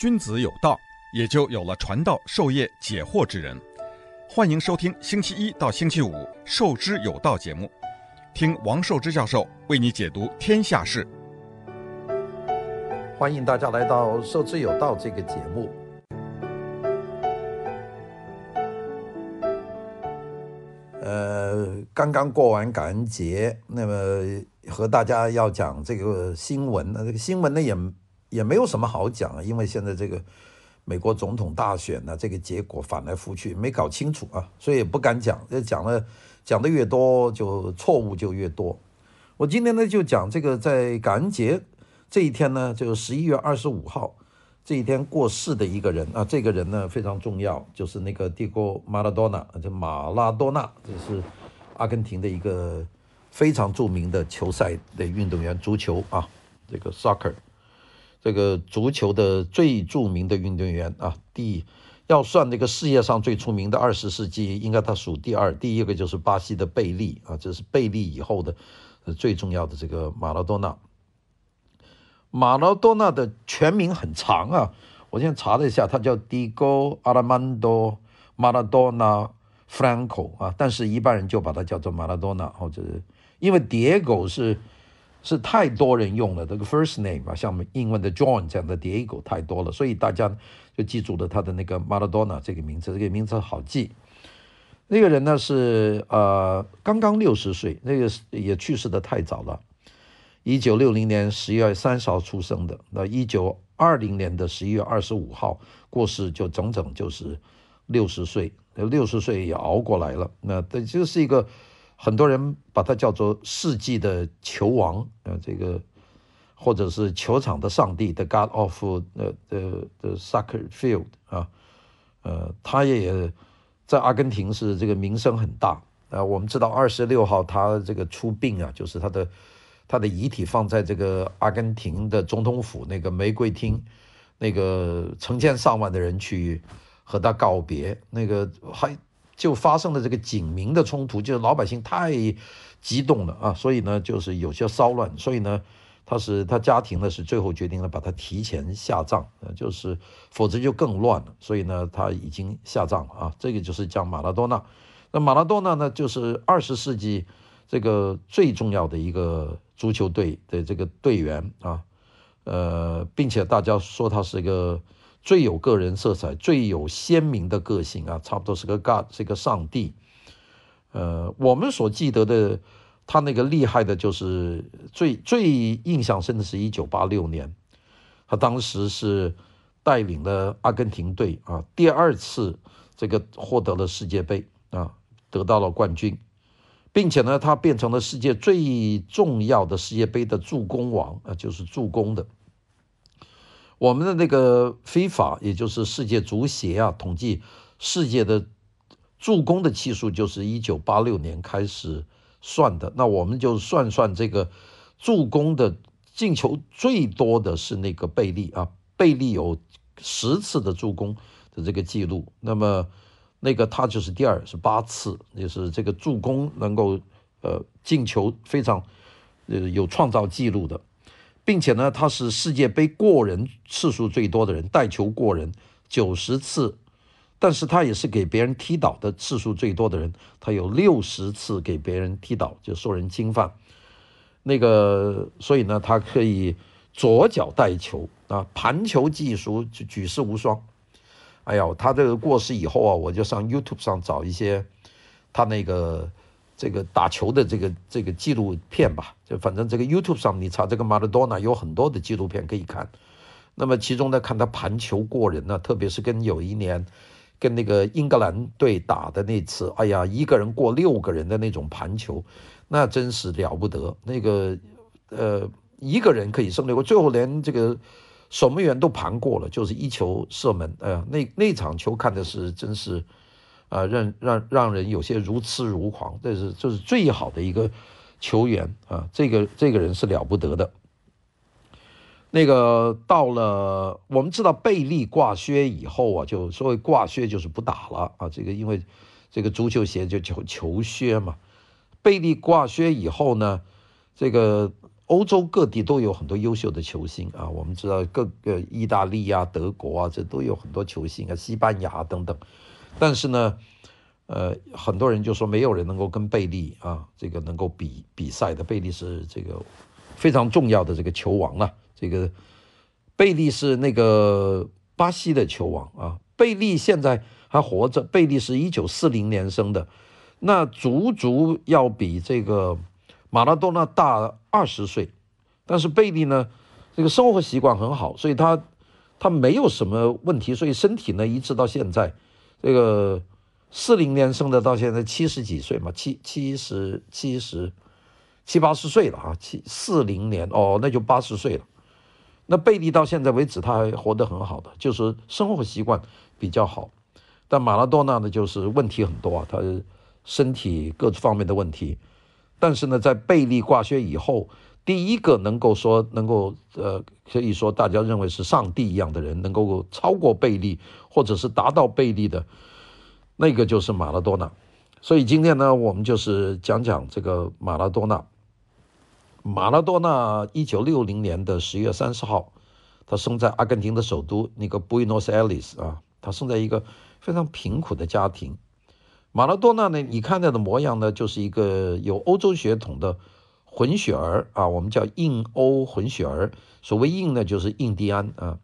君子有道，也就有了传道授业解惑之人。欢迎收听星期一到星期五《授之有道》节目，听王寿之教授为你解读天下事。欢迎大家来到《授之有道》这个节目。呃，刚刚过完感恩节，那么和大家要讲这个新闻，那这个新闻呢也。也没有什么好讲啊，因为现在这个美国总统大选呢，这个结果反来覆去没搞清楚啊，所以也不敢讲。这讲了，讲的越多，就错误就越多。我今天呢就讲这个在感恩节这一天呢，就是十一月二十五号这一天过世的一个人啊，这个人呢非常重要，就是那个迪戈马拉多纳，就马拉多纳，这是阿根廷的一个非常著名的球赛的运动员，足球啊，这个 soccer。这个足球的最著名的运动员啊，第要算那个世界上最出名的二十世纪，应该他数第二，第一个就是巴西的贝利啊，这是贝利以后的最重要的这个马拉多纳。马拉多纳的全名很长啊，我现在查了一下，他叫 Diego Armando Maradona Franco 啊，但是一般人就把他叫做马拉多纳，或者因为 Diego 是。是太多人用了这个 first name 啊，像英文的 John 这样的 Diego 太多了，所以大家就记住了他的那个 Maradona 这个名字，这个名字好记。那个人呢是呃刚刚六十岁，那个也去世的太早了，一九六零年十一月三十号出生的，那一九二零年的十一月二十五号过世，就整整就是六十岁，六十岁也熬过来了，那这就是一个。很多人把他叫做世纪的球王，呃，这个或者是球场的上帝，the God of the the the soccer field 啊，呃，他也在阿根廷是这个名声很大啊。我们知道二十六号他这个出殡啊，就是他的他的遗体放在这个阿根廷的总统府那个玫瑰厅，那个成千上万的人去和他告别，那个还。就发生了这个警民的冲突，就是老百姓太激动了啊，所以呢，就是有些骚乱，所以呢，他是他家庭呢是最后决定了把他提前下葬，就是否则就更乱了，所以呢，他已经下葬了啊。这个就是讲马拉多纳，那马拉多纳呢，就是二十世纪这个最重要的一个足球队的这个队员啊，呃，并且大家说他是一个。最有个人色彩、最有鲜明的个性啊，差不多是个 God，是个上帝。呃，我们所记得的他那个厉害的，就是最最印象深的是一九八六年，他当时是带领了阿根廷队啊，第二次这个获得了世界杯啊，得到了冠军，并且呢，他变成了世界最重要的世界杯的助攻王啊，就是助攻的。我们的那个非法也就是世界足协啊，统计世界的助攻的期数，就是一九八六年开始算的。那我们就算算这个助攻的进球最多的是那个贝利啊，贝利有十次的助攻的这个记录。那么那个他就是第二，是八次，就是这个助攻能够呃进球非常呃有创造记录的。并且呢，他是世界杯过人次数最多的人，带球过人九十次，但是他也是给别人踢倒的次数最多的人，他有六十次给别人踢倒，就受人侵犯。那个，所以呢，他可以左脚带球啊，盘球技术举世无双。哎呀，他这个过世以后啊，我就上 YouTube 上找一些他那个。这个打球的这个这个纪录片吧，就反正这个 YouTube 上你查这个马拉多纳有很多的纪录片可以看。那么其中呢，看他盘球过人呢，特别是跟有一年跟那个英格兰队打的那次，哎呀，一个人过六个人的那种盘球，那真是了不得。那个呃，一个人可以胜六个，最后连这个守门员都盘过了，就是一球射门。哎呀，那那场球看的是真是。啊，让让让人有些如痴如狂，这是这是最好的一个球员啊，这个这个人是了不得的。那个到了，我们知道贝利挂靴以后啊，就所谓挂靴就是不打了啊，这个因为这个足球鞋就叫球靴嘛。贝利挂靴以后呢，这个欧洲各地都有很多优秀的球星啊，我们知道各个意大利啊、德国啊，这都有很多球星啊，西班牙等等。但是呢，呃，很多人就说没有人能够跟贝利啊，这个能够比比赛的。贝利是这个非常重要的这个球王了啊。这个贝利是那个巴西的球王啊。贝利现在还活着，贝利是一九四零年生的，那足足要比这个马拉多纳大二十岁。但是贝利呢，这个生活习惯很好，所以他他没有什么问题，所以身体呢一直到现在，这个。四零年生的，到现在七十几岁嘛，七七十七十七八十岁了啊，七四零年哦，那就八十岁了。那贝利到现在为止，他还活得很好的，就是生活习惯比较好。但马拉多纳呢，就是问题很多啊，他身体各方面的问题。但是呢，在贝利挂靴以后，第一个能够说能够呃，可以说大家认为是上帝一样的人，能够超过贝利，或者是达到贝利的。那个就是马拉多纳，所以今天呢，我们就是讲讲这个马拉多纳。马拉多纳一九六零年的十月三十号，他生在阿根廷的首都那个布宜诺斯艾利斯啊，他生在一个非常贫苦的家庭。马拉多纳呢，你看到的模样呢，就是一个有欧洲血统的混血儿啊，我们叫印欧混血儿。所谓印呢，就是印第安啊。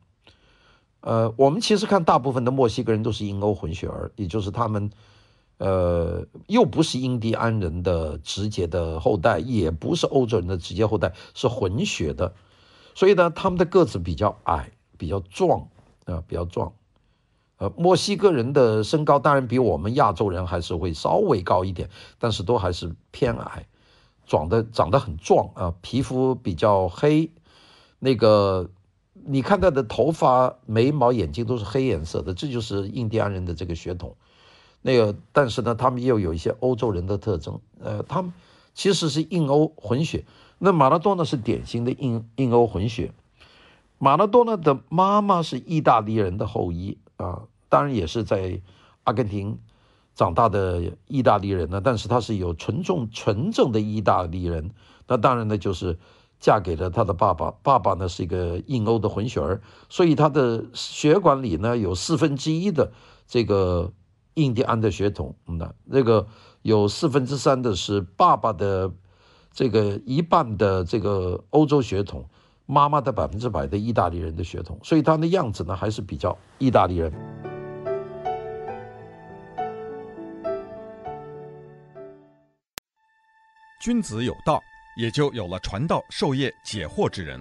呃，我们其实看大部分的墨西哥人都是印欧混血儿，也就是他们，呃，又不是印第安人的直接的后代，也不是欧洲人的直接后代，是混血的，所以呢，他们的个子比较矮，比较壮啊，比较壮。呃，墨西哥人的身高当然比我们亚洲人还是会稍微高一点，但是都还是偏矮，长得长得很壮啊，皮肤比较黑，那个。你看他的头发、眉毛、眼睛都是黑颜色的，这就是印第安人的这个血统。那个，但是呢，他们又有一些欧洲人的特征。呃，他们其实是印欧混血。那马拉多纳是典型的印印欧混血。马拉多纳的妈妈是意大利人的后裔啊，当然也是在阿根廷长大的意大利人呢。但是他是有纯种纯正的意大利人。那当然呢，就是。嫁给了他的爸爸，爸爸呢是一个印欧的混血儿，所以他的血管里呢有四分之一的这个印第安的血统，那那个有四分之三的是爸爸的这个一半的这个欧洲血统，妈妈的百分之百的意大利人的血统，所以他的样子呢还是比较意大利人。君子有道。也就有了传道授业解惑之人。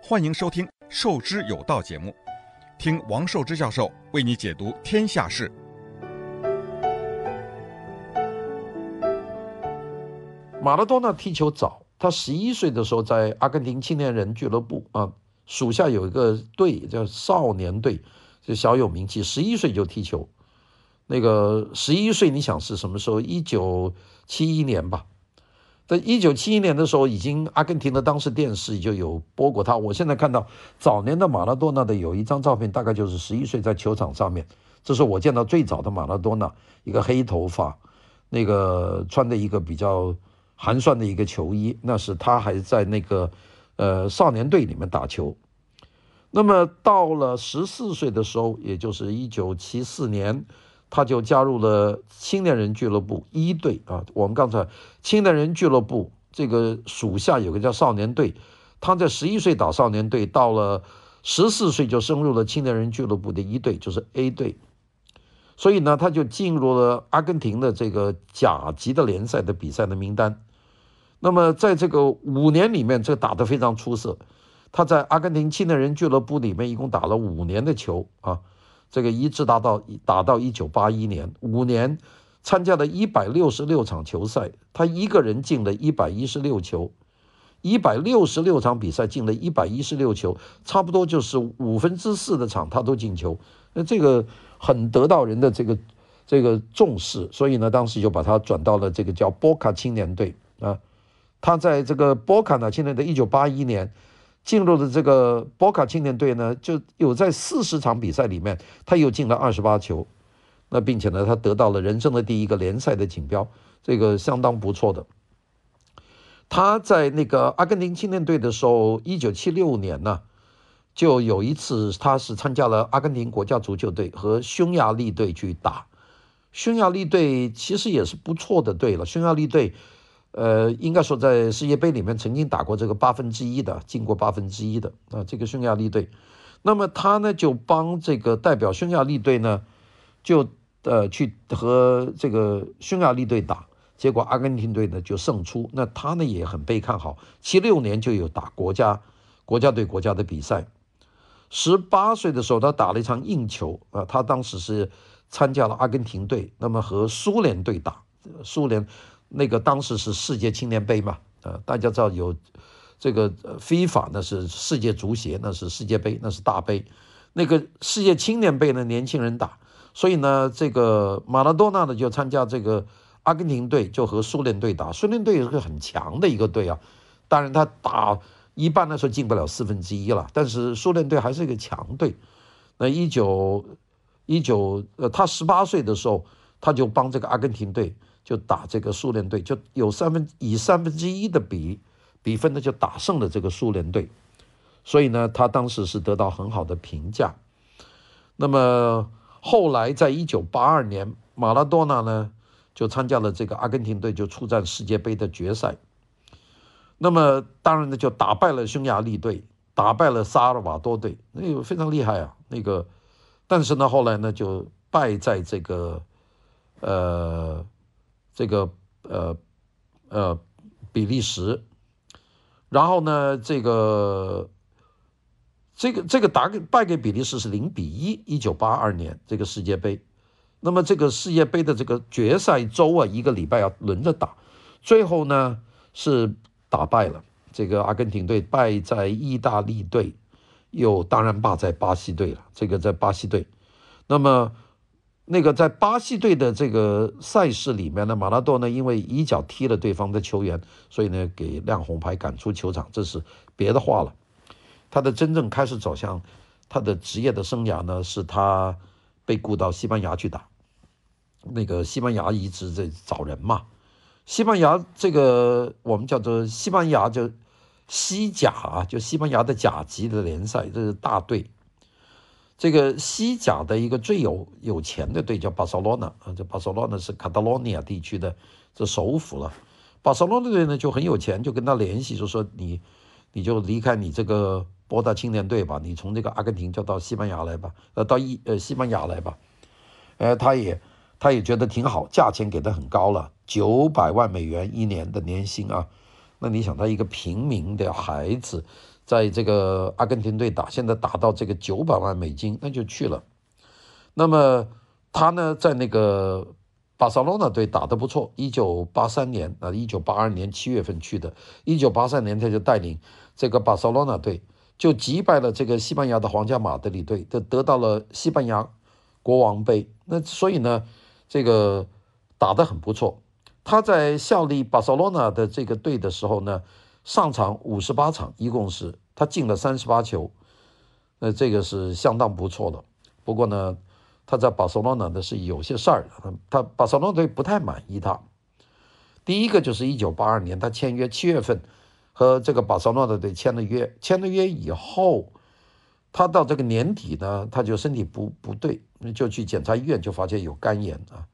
欢迎收听《授之有道》节目，听王寿之教授为你解读天下事。马拉多纳踢球早，他十一岁的时候在阿根廷青年人俱乐部啊，属下有一个队叫少年队，就小有名气。十一岁就踢球，那个十一岁你想是什么时候？一九七一年吧。在一九七一年的时候，已经阿根廷的当时电视就有播过他。我现在看到早年的马拉多纳的有一张照片，大概就是十一岁在球场上面，这是我见到最早的马拉多纳，一个黑头发，那个穿的一个比较寒酸的一个球衣，那是他还在那个呃少年队里面打球。那么到了十四岁的时候，也就是一九七四年。他就加入了青年人俱乐部一队啊。我们刚才青年人俱乐部这个属下有个叫少年队，他在十一岁打少年队，到了十四岁就升入了青年人俱乐部的一队，就是 A 队。所以呢，他就进入了阿根廷的这个甲级的联赛的比赛的名单。那么在这个五年里面，这打得非常出色。他在阿根廷青年人俱乐部里面一共打了五年的球啊。这个一直打到打到一九八一年，五年参加了一百六十六场球赛，他一个人进了一百一十六球，一百六十六场比赛进了一百一十六球，差不多就是五分之四的场他都进球，那这个很得到人的这个这个重视，所以呢，当时就把他转到了这个叫波卡青年队啊，他在这个波卡呢，青年队一九八一年。进入的这个波卡青年队呢，就有在四十场比赛里面，他又进了二十八球，那并且呢，他得到了人生的第一个联赛的锦标，这个相当不错的。他在那个阿根廷青年队的时候，一九七六年呢，就有一次他是参加了阿根廷国家足球队和匈牙利队去打。匈牙利队其实也是不错的队了。匈牙利队，呃，应该说在世界杯里面曾经打过这个八分之一的，进过八分之一的啊，这个匈牙利队。那么他呢就帮这个代表匈牙利队呢，就呃去和这个匈牙利队打。结果阿根廷队呢就胜出，那他呢也很被看好。七六年就有打国家国家队国家的比赛。十八岁的时候，他打了一场硬球啊，他当时是参加了阿根廷队，那么和苏联队打。苏联那个当时是世界青年杯嘛，啊，大家知道有这个非法那是世界足协，那是世界杯，那是大杯。那个世界青年杯呢，年轻人打，所以呢，这个马拉多纳呢就参加这个。阿根廷队就和苏联队打，苏联队也是个很强的一个队啊。当然他打一半的时候进不了四分之一了，但是苏联队还是一个强队。那一九一九呃，他十八岁的时候，他就帮这个阿根廷队就打这个苏联队，就有三分以三分之一的比比分呢就打胜了这个苏联队。所以呢，他当时是得到很好的评价。那么后来在一九八二年，马拉多纳呢，就参加了这个阿根廷队，就出战世界杯的决赛。那么当然呢，就打败了匈牙利队，打败了萨尔瓦多队，那个非常厉害啊。那个，但是呢，后来呢，就败在这个，呃，这个呃呃比利时。然后呢，这个这个这个打给败给比利时是零比一，一九八二年这个世界杯。那么这个世界杯的这个决赛周啊，一个礼拜要轮着打，最后呢是打败了这个阿根廷队，败在意大利队，又当然败在巴西队了。这个在巴西队，那么那个在巴西队的这个赛事里面呢，马拉多呢因为一脚踢了对方的球员，所以呢给亮红牌赶出球场，这是别的话了。他的真正开始走向他的职业的生涯呢，是他。被雇到西班牙去打，那个西班牙一直在找人嘛。西班牙这个我们叫做西班牙就西甲啊，就西班牙的甲级的联赛，这是大队。这个西甲的一个最有有钱的队叫巴塞罗那啊，这巴塞罗那是卡塔罗尼亚地区的这首府了。巴塞罗那队呢就很有钱，就跟他联系，就说你你就离开你这个。博大青年队吧，你从这个阿根廷就到西班牙来吧，呃，到一呃西班牙来吧，呃，他也他也觉得挺好，价钱给的很高了，九百万美元一年的年薪啊。那你想，他一个平民的孩子，在这个阿根廷队打，现在打到这个九百万美金，那就去了。那么他呢，在那个巴塞罗那队打得不错，一九八三年啊，一九八二年七月份去的，一九八三年他就带领这个巴塞罗那队。就击败了这个西班牙的皇家马德里队，得得到了西班牙国王杯。那所以呢，这个打得很不错。他在效力巴塞罗那的这个队的时候呢，上场五十八场，一共是他进了三十八球，那这个是相当不错的。不过呢，他在巴塞罗那的是有些事儿，他巴塞罗那队不太满意他。第一个就是一九八二年他签约七月份。和这个巴塞罗那队签了约，签了约以后，他到这个年底呢，他就身体不不对，就去检查医院，就发现有肝炎啊，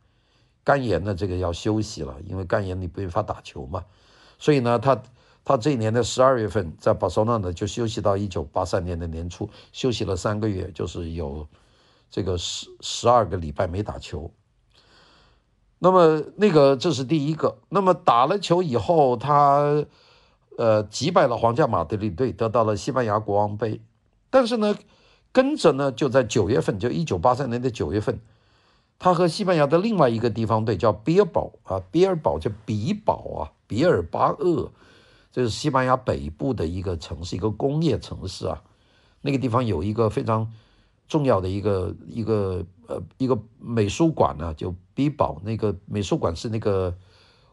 肝炎呢这个要休息了，因为肝炎你没法打球嘛，所以呢，他他这一年的十二月份在巴塞罗那就休息到一九八三年的年初，休息了三个月，就是有这个十十二个礼拜没打球。那么那个这是第一个，那么打了球以后他。呃，击败了皇家马德里队，得到了西班牙国王杯。但是呢，跟着呢，就在九月份，就一九八三年的九月份，他和西班牙的另外一个地方队叫比尔堡啊，比尔堡叫比堡啊，比尔巴鄂，这是西班牙北部的一个城市，一个工业城市啊。那个地方有一个非常重要的一个一个呃一个美术馆呢，就比堡那个美术馆是那个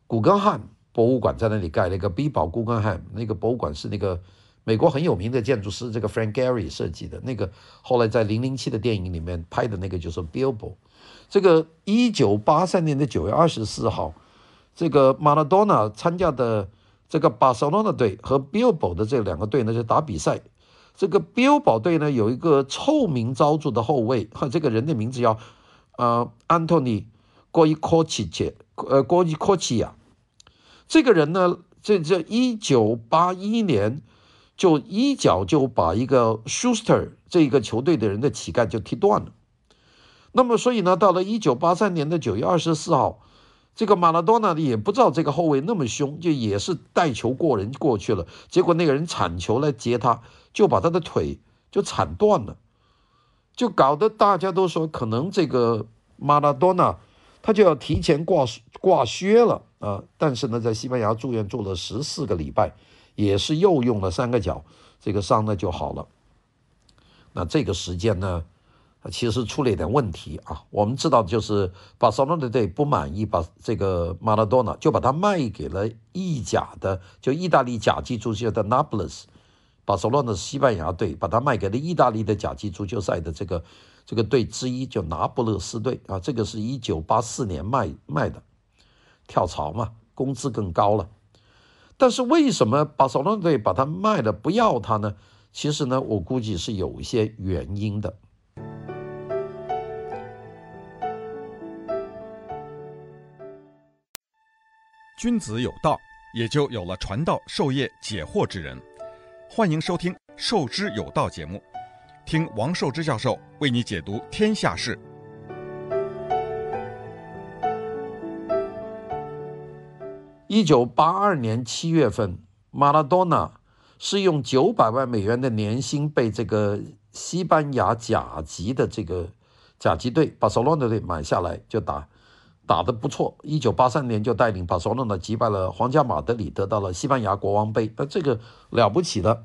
古根汉。博物馆在那里盖了一个 b 堡古根汉，那个博物馆是那个美国很有名的建筑师这个 Frank Gehry 设计的。那个后来在《零零七》的电影里面拍的那个就是 Billboard。这个一九八三年的九月二十四号，这个马拉多纳参加的这个巴塞罗那队和毕尔堡的这两个队呢就打比赛。这个毕尔堡队呢有一个臭名昭著的后卫，哈，这个人的名字叫呃安东尼·戈伊科奇切，呃戈伊科奇亚。这个人呢，这这一九八一年就一脚就把一个 Schuster 这一个球队的人的膝盖就踢断了。那么所以呢，到了一九八三年的九月二十四号。这个马拉多纳也不知道这个后卫那么凶，就也是带球过人过去了，结果那个人铲球来接他，就把他的腿就铲断了，就搞得大家都说可能这个马拉多纳他就要提前挂挂靴了啊！但是呢，在西班牙住院住了十四个礼拜，也是又用了三个脚，这个伤呢就好了。那这个时间呢？其实出了一点问题啊，我们知道就是巴塞罗那队不满意，把这个马拉多纳就把他卖给了意甲的，就意大利甲级足球的那不勒斯。巴塞罗那西班牙队把他卖给了意大利的甲级足球赛的这个这个队之一，就那不勒斯队啊。这个是一九八四年卖卖的，跳槽嘛，工资更高了。但是为什么巴塞罗那队把他卖了不要他呢？其实呢，我估计是有一些原因的。君子有道，也就有了传道授业解惑之人。欢迎收听《授之有道》节目，听王寿之教授为你解读天下事。一九八二年七月份，马拉多纳是用九百万美元的年薪被这个西班牙甲级的这个甲级队巴塞罗那队买下来，就打。打得不错，一九八三年就带领巴塞罗那击败了皇家马德里，得到了西班牙国王杯，那这个了不起的。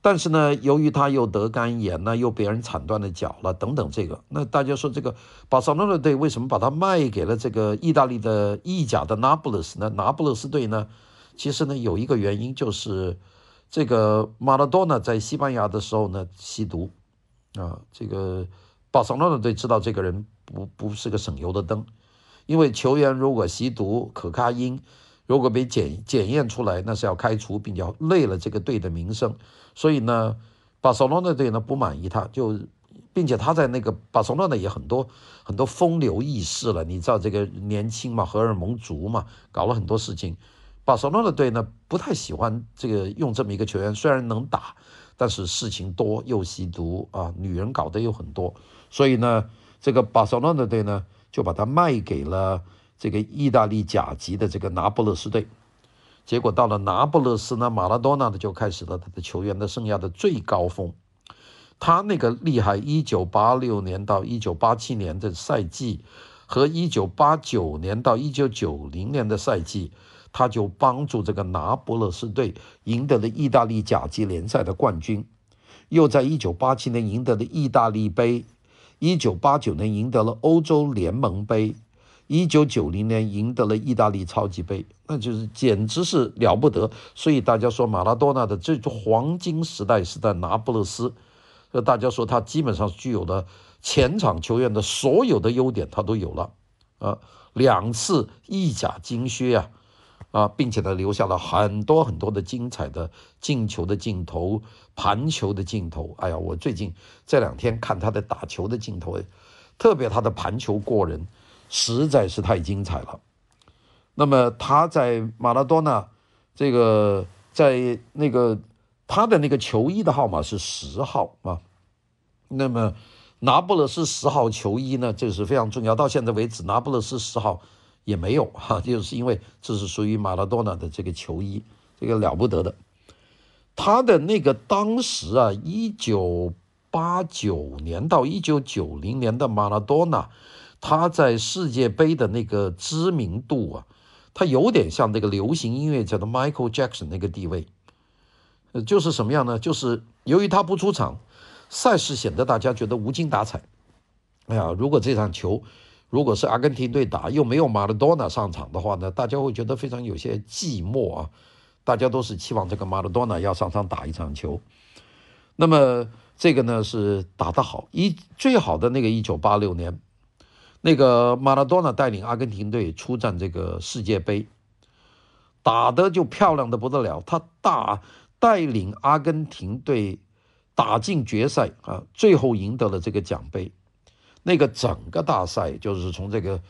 但是呢，由于他又得肝炎呢，又被人铲断了脚了，等等，这个，那大家说这个巴塞罗那队为什么把他卖给了这个意大利的意甲的那不勒斯呢？那不勒斯队呢，其实呢有一个原因就是这个马拉多纳在西班牙的时候呢吸毒啊，这个巴塞罗那队知道这个人不不是个省油的灯。因为球员如果吸毒可卡因，如果被检检验出来，那是要开除，并且累了这个队的名声。所以呢，巴塞罗那队呢不满意他，就并且他在那个巴塞罗那也很多很多风流轶事了。你知道这个年轻嘛，荷尔蒙足嘛，搞了很多事情。巴塞罗那队呢不太喜欢这个用这么一个球员，虽然能打，但是事情多又吸毒啊，女人搞得又很多。所以呢，这个巴塞罗那队呢。就把他卖给了这个意大利甲级的这个那不勒斯队，结果到了那不勒斯呢，马拉多纳呢就开始了他的球员的生涯的最高峰。他那个厉害，一九八六年到一九八七年的赛季和一九八九年到一九九零年的赛季，他就帮助这个那不勒斯队赢得了意大利甲级联赛的冠军，又在一九八七年赢得了意大利杯。一九八九年赢得了欧洲联盟杯，一九九零年赢得了意大利超级杯，那就是简直是了不得。所以大家说马拉多纳的这黄金时代是在那不勒斯，那大家说他基本上具有的前场球员的所有的优点，他都有了啊，两次意甲金靴啊。啊，并且呢，留下了很多很多的精彩的进球的镜头、盘球的镜头。哎呀，我最近这两天看他的打球的镜头，特别他的盘球过人，实在是太精彩了。那么他在马拉多纳这个在那个他的那个球衣的号码是十号啊。那么那不勒斯十号球衣呢，这是非常重要。到现在为止，那不勒斯十号。也没有哈，就是因为这是属于马拉多纳的这个球衣，这个了不得的。他的那个当时啊，一九八九年到一九九零年的马拉多纳，他在世界杯的那个知名度啊，他有点像那个流行音乐家的 Michael Jackson 那个地位。呃，就是什么样呢？就是由于他不出场，赛事显得大家觉得无精打采。哎呀，如果这场球，如果是阿根廷队打又没有马拉多纳上场的话呢，大家会觉得非常有些寂寞啊。大家都是期望这个马拉多纳要上场打一场球。那么这个呢是打得好，一最好的那个一九八六年，那个马拉多纳带领阿根廷队出战这个世界杯，打得就漂亮的不得了。他大带领阿根廷队打进决赛啊，最后赢得了这个奖杯。那个整个大赛就是从这个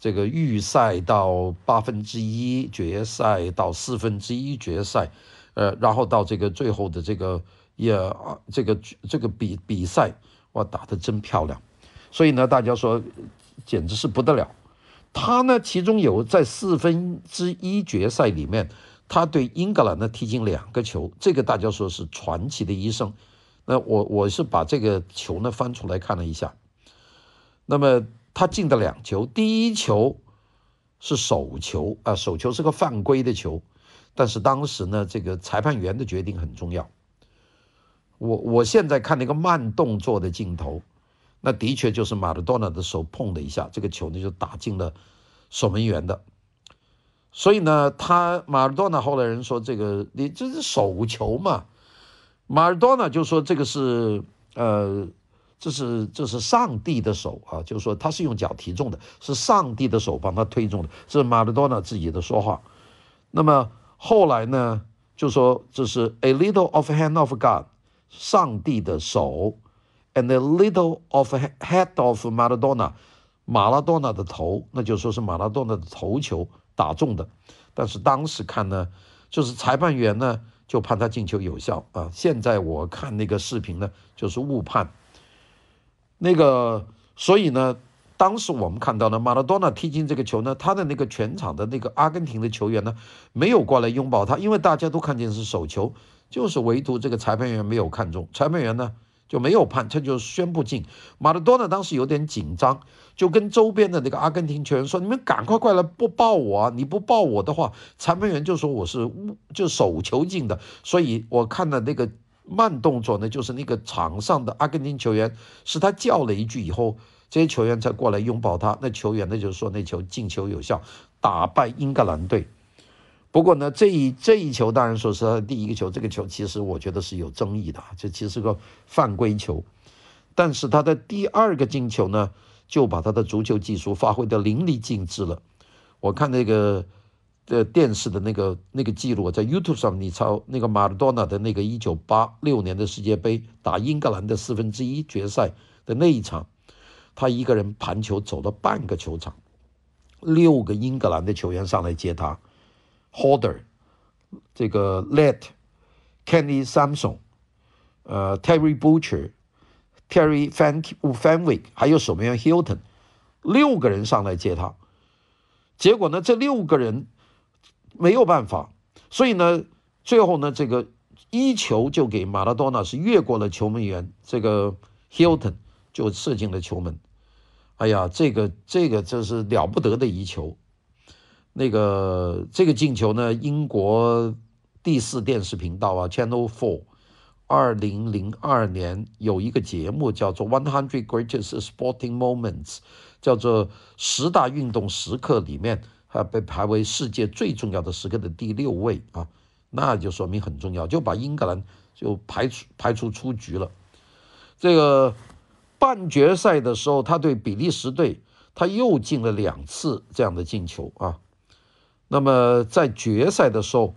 这个预赛到八分之一决赛到四分之一决赛，呃，然后到这个最后的这个也啊这个这个比比赛，哇，打得真漂亮。所以呢，大家说简直是不得了。他呢，其中有在四分之一决赛里面，他对英格兰呢踢进两个球，这个大家说是传奇的一生。那我我是把这个球呢翻出来看了一下，那么他进的两球，第一球是手球啊，手球是个犯规的球，但是当时呢，这个裁判员的决定很重要。我我现在看那个慢动作的镜头。那的确就是马拉多纳的手碰了一下，这个球呢就打进了守门员的。所以呢，他马拉多纳后来人说这个你这是手球嘛？马拉多纳就说这个是呃，这是这是上帝的手啊，就是说他是用脚踢中的，是上帝的手帮他推中的，这是马拉多纳自己的说话。那么后来呢，就说这是 a little of hand of God，上帝的手。And a little of head of Maradona，马拉多纳的头，那就说是马拉多纳的头球打中的。但是当时看呢，就是裁判员呢就判他进球有效啊。现在我看那个视频呢，就是误判。那个，所以呢，当时我们看到呢，马拉多纳踢进这个球呢，他的那个全场的那个阿根廷的球员呢，没有过来拥抱他，因为大家都看见是手球，就是唯独这个裁判员没有看中。裁判员呢，就没有判，他就宣布进。马拉多纳当时有点紧张，就跟周边的那个阿根廷球员说：“你们赶快过来不抱我啊！你不抱我的话，裁判员就说我是就手球进的。”所以我看的那个慢动作呢，就是那个场上的阿根廷球员是他叫了一句以后，这些球员才过来拥抱他。那球员呢就是说那球进球有效，打败英格兰队。不过呢，这一这一球当然说是他的第一个球，这个球其实我觉得是有争议的，这其实是个犯规球。但是他的第二个进球呢，就把他的足球技术发挥得淋漓尽致了。我看那个呃电视的那个那个记录，在 YouTube 上你抄那个马拉多纳的那个一九八六年的世界杯打英格兰的四分之一决赛的那一场，他一个人盘球走了半个球场，六个英格兰的球员上来接他。Holder，这个 Let，Kenny Samson，呃，Terry Butcher，Terry Fenwick，还有守门员 Hilton，六个人上来接他，结果呢，这六个人没有办法，所以呢，最后呢，这个一球就给马拉多纳是越过了球门员，这个 Hilton 就射进了球门，哎呀，这个这个这是了不得的一球。那个这个进球呢，英国第四电视频道啊，Channel Four，二零零二年有一个节目叫做《One Hundred Greatest Sporting Moments》，叫做十大运动时刻里面，还被排为世界最重要的时刻的第六位啊，那就说明很重要，就把英格兰就排除排除出局了。这个半决赛的时候，他对比利时队，他又进了两次这样的进球啊。那么在决赛的时候，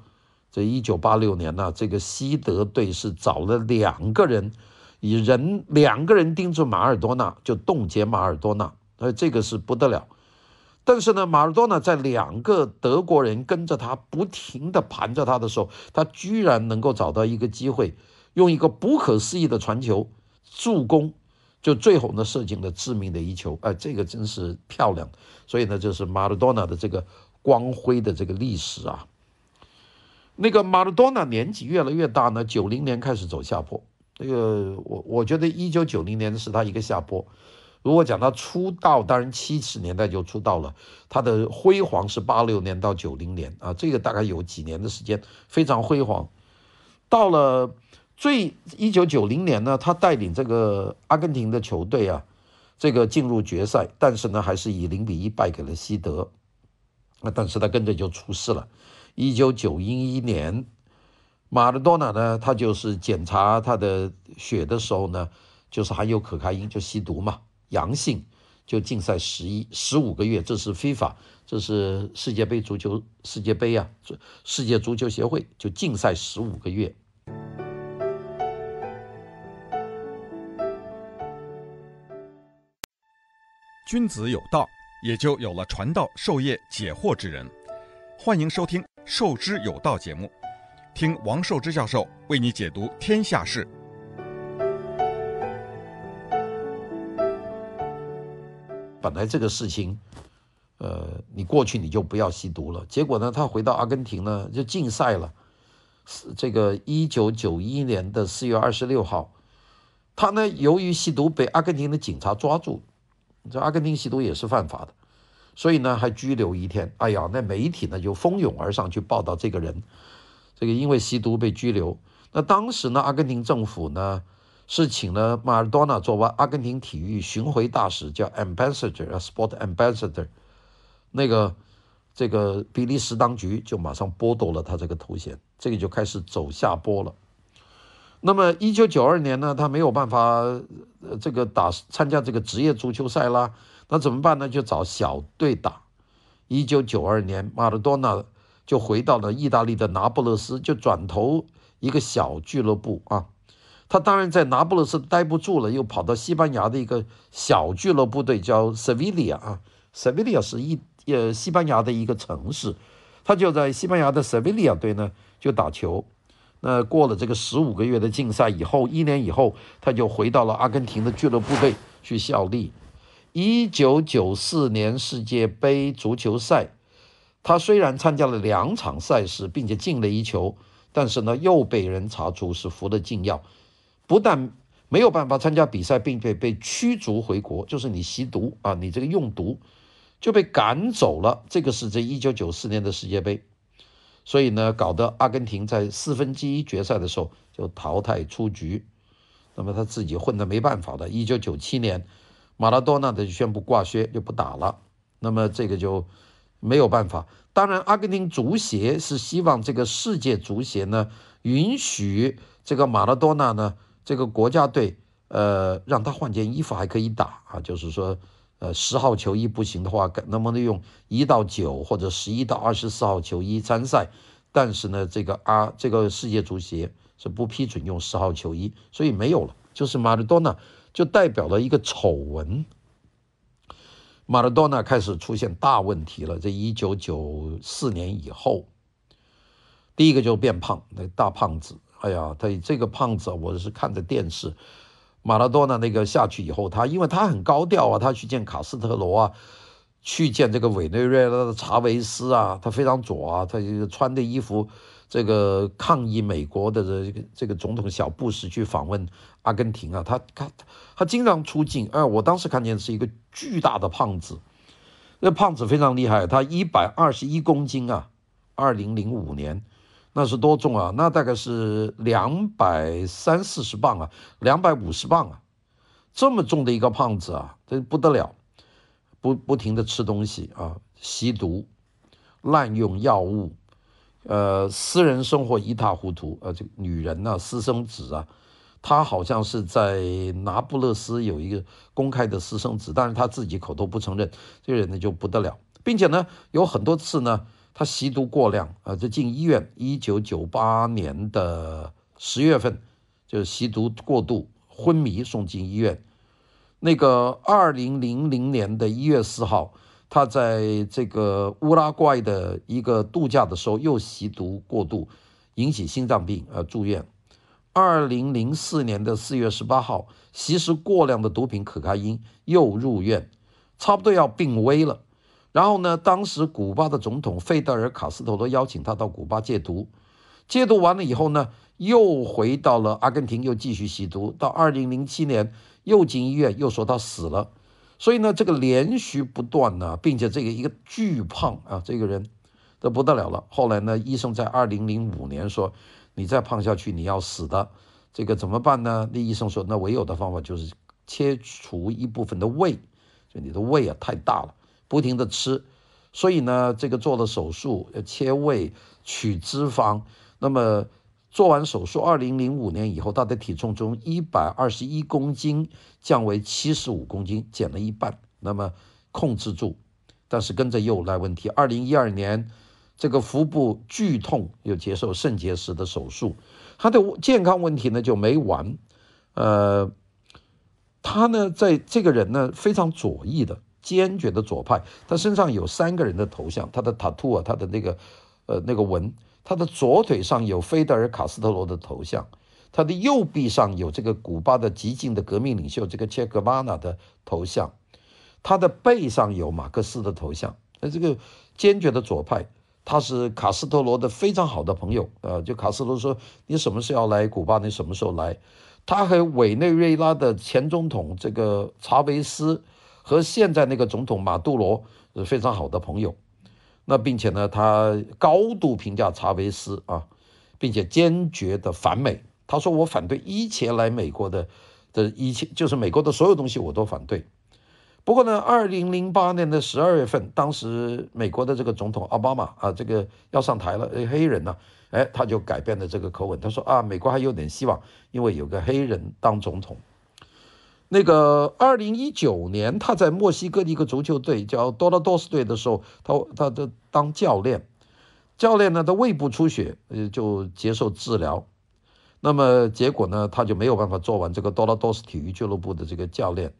这一九八六年呢、这个西德队是找了两个人，以人两个人盯住马尔多纳就冻结马尔多纳，呃，这个是不得了。但是呢，马尔多纳在两个德国人跟着他不停地盘着他的时候，他居然能够找到一个机会，用一个不可思议的传球助攻，就最后呢射进了致命的一球，哎，这个真是漂亮。所以呢，就是马尔多纳的这个。光辉的这个历史啊，那个马拉多纳年纪越来越大呢，九零年开始走下坡。那个我我觉得一九九零年是他一个下坡。如果讲他出道，当然七十年代就出道了，他的辉煌是八六年到九零年啊，这个大概有几年的时间非常辉煌。到了最一九九零年呢，他带领这个阿根廷的球队啊，这个进入决赛，但是呢，还是以零比一败给了西德。那但是他跟着就出事了。一九九一年，马拉多纳呢，他就是检查他的血的时候呢，就是含有可卡因，就吸毒嘛，阳性，就禁赛十一十五个月，这是非法这是世界杯足球世界杯啊，世界足球协会就禁赛十五个月。君子有道，也就有了传道授业解惑之人。欢迎收听《授之有道》节目，听王寿之教授为你解读天下事。本来这个事情，呃，你过去你就不要吸毒了。结果呢，他回到阿根廷呢，就禁赛了。是这个一九九一年的四月二十六号，他呢由于吸毒被阿根廷的警察抓住，这阿根廷吸毒也是犯法的，所以呢还拘留一天。哎呀，那媒体呢就蜂拥而上去报道这个人，这个因为吸毒被拘留。那当时呢，阿根廷政府呢。是请了马尔多纳作为阿根廷体育巡回大使，叫 ambassador 啊，sport ambassador。那个这个比利时当局就马上剥夺了他这个头衔，这个就开始走下坡了。那么一九九二年呢，他没有办法这个打参加这个职业足球赛啦，那怎么办呢？就找小队打。一九九二年，马尔多纳就回到了意大利的那不勒斯，就转投一个小俱乐部啊。他当然在拿不勒斯待不住了，又跑到西班牙的一个小俱乐部队，叫塞维利亚啊。塞维利亚是一呃西班牙的一个城市，他就在西班牙的塞维利亚队呢就打球。那过了这个十五个月的禁赛以后，一年以后，他就回到了阿根廷的俱乐部队去效力。一九九四年世界杯足球赛，他虽然参加了两场赛事，并且进了一球，但是呢又被人查出是服了禁药。不但没有办法参加比赛，并且被驱逐回国，就是你吸毒啊，你这个用毒就被赶走了。这个是这一九九四年的世界杯，所以呢，搞得阿根廷在四分之一决赛的时候就淘汰出局。那么他自己混得没办法的，一九九七年，马拉多纳的就宣布挂靴就不打了。那么这个就没有办法。当然，阿根廷足协是希望这个世界足协呢允许这个马拉多纳呢。这个国家队，呃，让他换件衣服还可以打啊，就是说，呃，十号球衣不行的话，能不能用一到九或者十一到二十四号球衣参赛？但是呢，这个啊，这个世界足协是不批准用十号球衣，所以没有了。就是马拉多纳就代表了一个丑闻，马拉多纳开始出现大问题了。这一九九四年以后，第一个就变胖，那大胖子。哎呀，他这个胖子，我是看着电视，马拉多纳那个下去以后，他因为他很高调啊，他去见卡斯特罗啊，去见这个委内瑞拉的查韦斯啊，他非常左啊，他穿的衣服，这个抗议美国的这个这个总统小布什去访问阿根廷啊，他他他经常出镜，哎，我当时看见是一个巨大的胖子，那胖子非常厉害，他一百二十一公斤啊，二零零五年。那是多重啊？那大概是两百三四十磅啊，两百五十磅啊，这么重的一个胖子啊，这不得了，不不停的吃东西啊，吸毒，滥用药物，呃，私人生活一塌糊涂，呃，这个女人呢、私生子啊，他好像是在那不勒斯有一个公开的私生子，但是他自己口头不承认，这个人呢就不得了，并且呢有很多次呢。他吸毒过量啊，就进医院。一九九八年的十月份，就吸毒过度昏迷送进医院。那个二零零零年的一月四号，他在这个乌拉圭的一个度假的时候又吸毒过度，引起心脏病啊住院。二零零四年的四月十八号，吸食过量的毒品可卡因又入院，差不多要病危了。然后呢，当时古巴的总统费德尔·卡斯特罗邀请他到古巴戒毒，戒毒完了以后呢，又回到了阿根廷，又继续吸毒。到二零零七年又进医院，又说他死了。所以呢，这个连续不断呢，并且这个一个巨胖啊，这个人都不得了了。后来呢，医生在二零零五年说，你再胖下去你要死的，这个怎么办呢？那医生说，那唯有的方法就是切除一部分的胃，就你的胃啊太大了。不停地吃，所以呢，这个做了手术，切胃取脂肪。那么做完手术，二零零五年以后，他的体重从一百二十一公斤降为七十五公斤，减了一半，那么控制住，但是跟着又来问题。二零一二年，这个腹部剧痛又接受肾结石的手术，他的健康问题呢就没完。呃，他呢在这个人呢非常左翼的，坚决的左派，他身上有三个人的头像，他的 tattoo 啊，他的那个呃那个纹，他的左腿上有菲德尔卡斯特罗的头像。他的右臂上有这个古巴的激进的革命领袖这个切格瓦纳的头像，他的背上有马克思的头像。那这个坚决的左派，他是卡斯特罗的非常好的朋友。呃，就卡斯特罗说：“你什么时候要来古巴？你什么时候来？”他和委内瑞拉的前总统这个查韦斯和现在那个总统马杜罗是非常好的朋友。那并且呢，他高度评价查韦斯啊，并且坚决的反美。他说：“我反对一切来美国的的一切，就是美国的所有东西我都反对。不过呢，二零零八年的十二月份，当时美国的这个总统奥巴马啊，这个要上台了，黑人呢，哎，他就改变了这个口吻，他说啊，美国还有点希望，因为有个黑人当总统。那个二零一九年，他在墨西哥的一个足球队叫多拉多斯队的时候，他他的当教练，教练呢，他胃部出血，呃，就接受治疗。”那么结果呢，他就没有办法做完这个多拉多斯体育俱乐部的这个教练。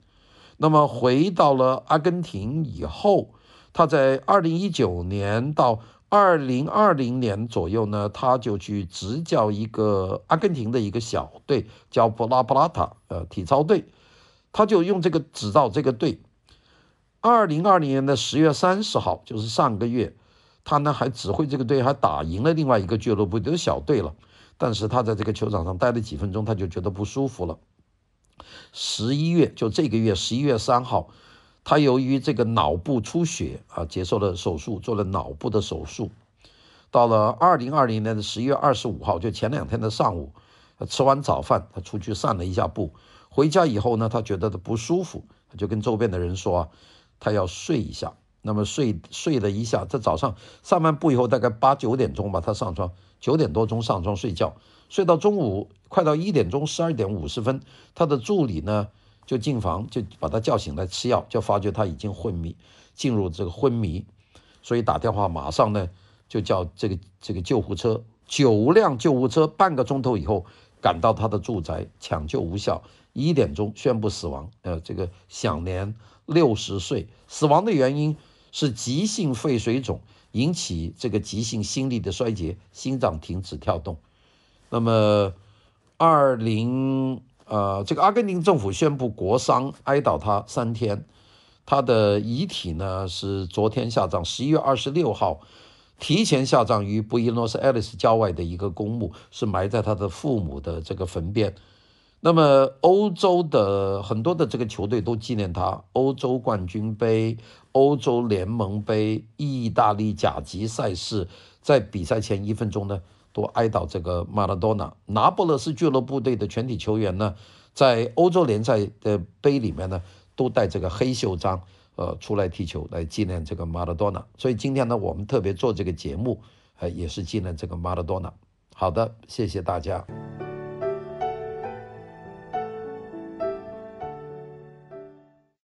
那么回到了阿根廷以后，他在二零一九年到二零二零年左右呢，他就去执教一个阿根廷的一个小队，叫布拉布拉塔呃体操队。他就用这个指导这个队。二零二零年的十月三十号，就是上个月，他呢还指挥这个队，还打赢了另外一个俱乐部，就是小队了。但是他在这个球场上待了几分钟，他就觉得不舒服了。十一月，就这个月十一月三号，他由于这个脑部出血啊，接受了手术，做了脑部的手术。到了二零二零年的十一月二十五号，就前两天的上午，他吃完早饭，他出去散了一下步，回家以后呢，他觉得他不舒服，他就跟周边的人说啊，他要睡一下。那么睡睡了一下，在早上散完步以后，大概八九点钟吧，他上床，九点多钟上床睡觉，睡到中午快到一点钟，十二点五十分，他的助理呢就进房，就把他叫醒来吃药，就发觉他已经昏迷，进入这个昏迷，所以打电话马上呢就叫这个这个救护车，九辆救护车半个钟头以后赶到他的住宅，抢救无效，一点钟宣布死亡，呃，这个享年六十岁，死亡的原因。是急性肺水肿引起这个急性心力的衰竭，心脏停止跳动。那么，二零呃，这个阿根廷政府宣布国丧，哀悼他三天。他的遗体呢是昨天下葬，十一月二十六号提前下葬于布宜诺斯艾利斯郊外的一个公墓，是埋在他的父母的这个坟边。那么，欧洲的很多的这个球队都纪念他，欧洲冠军杯、欧洲联盟杯、意大利甲级赛事，在比赛前一分钟呢，都哀悼这个马拉多纳。拿破仑斯俱乐部队的全体球员呢，在欧洲联赛的杯里面呢，都带这个黑袖章，呃，出来踢球来纪念这个马拉多纳。所以今天呢，我们特别做这个节目，呃，也是纪念这个马拉多纳。好的，谢谢大家。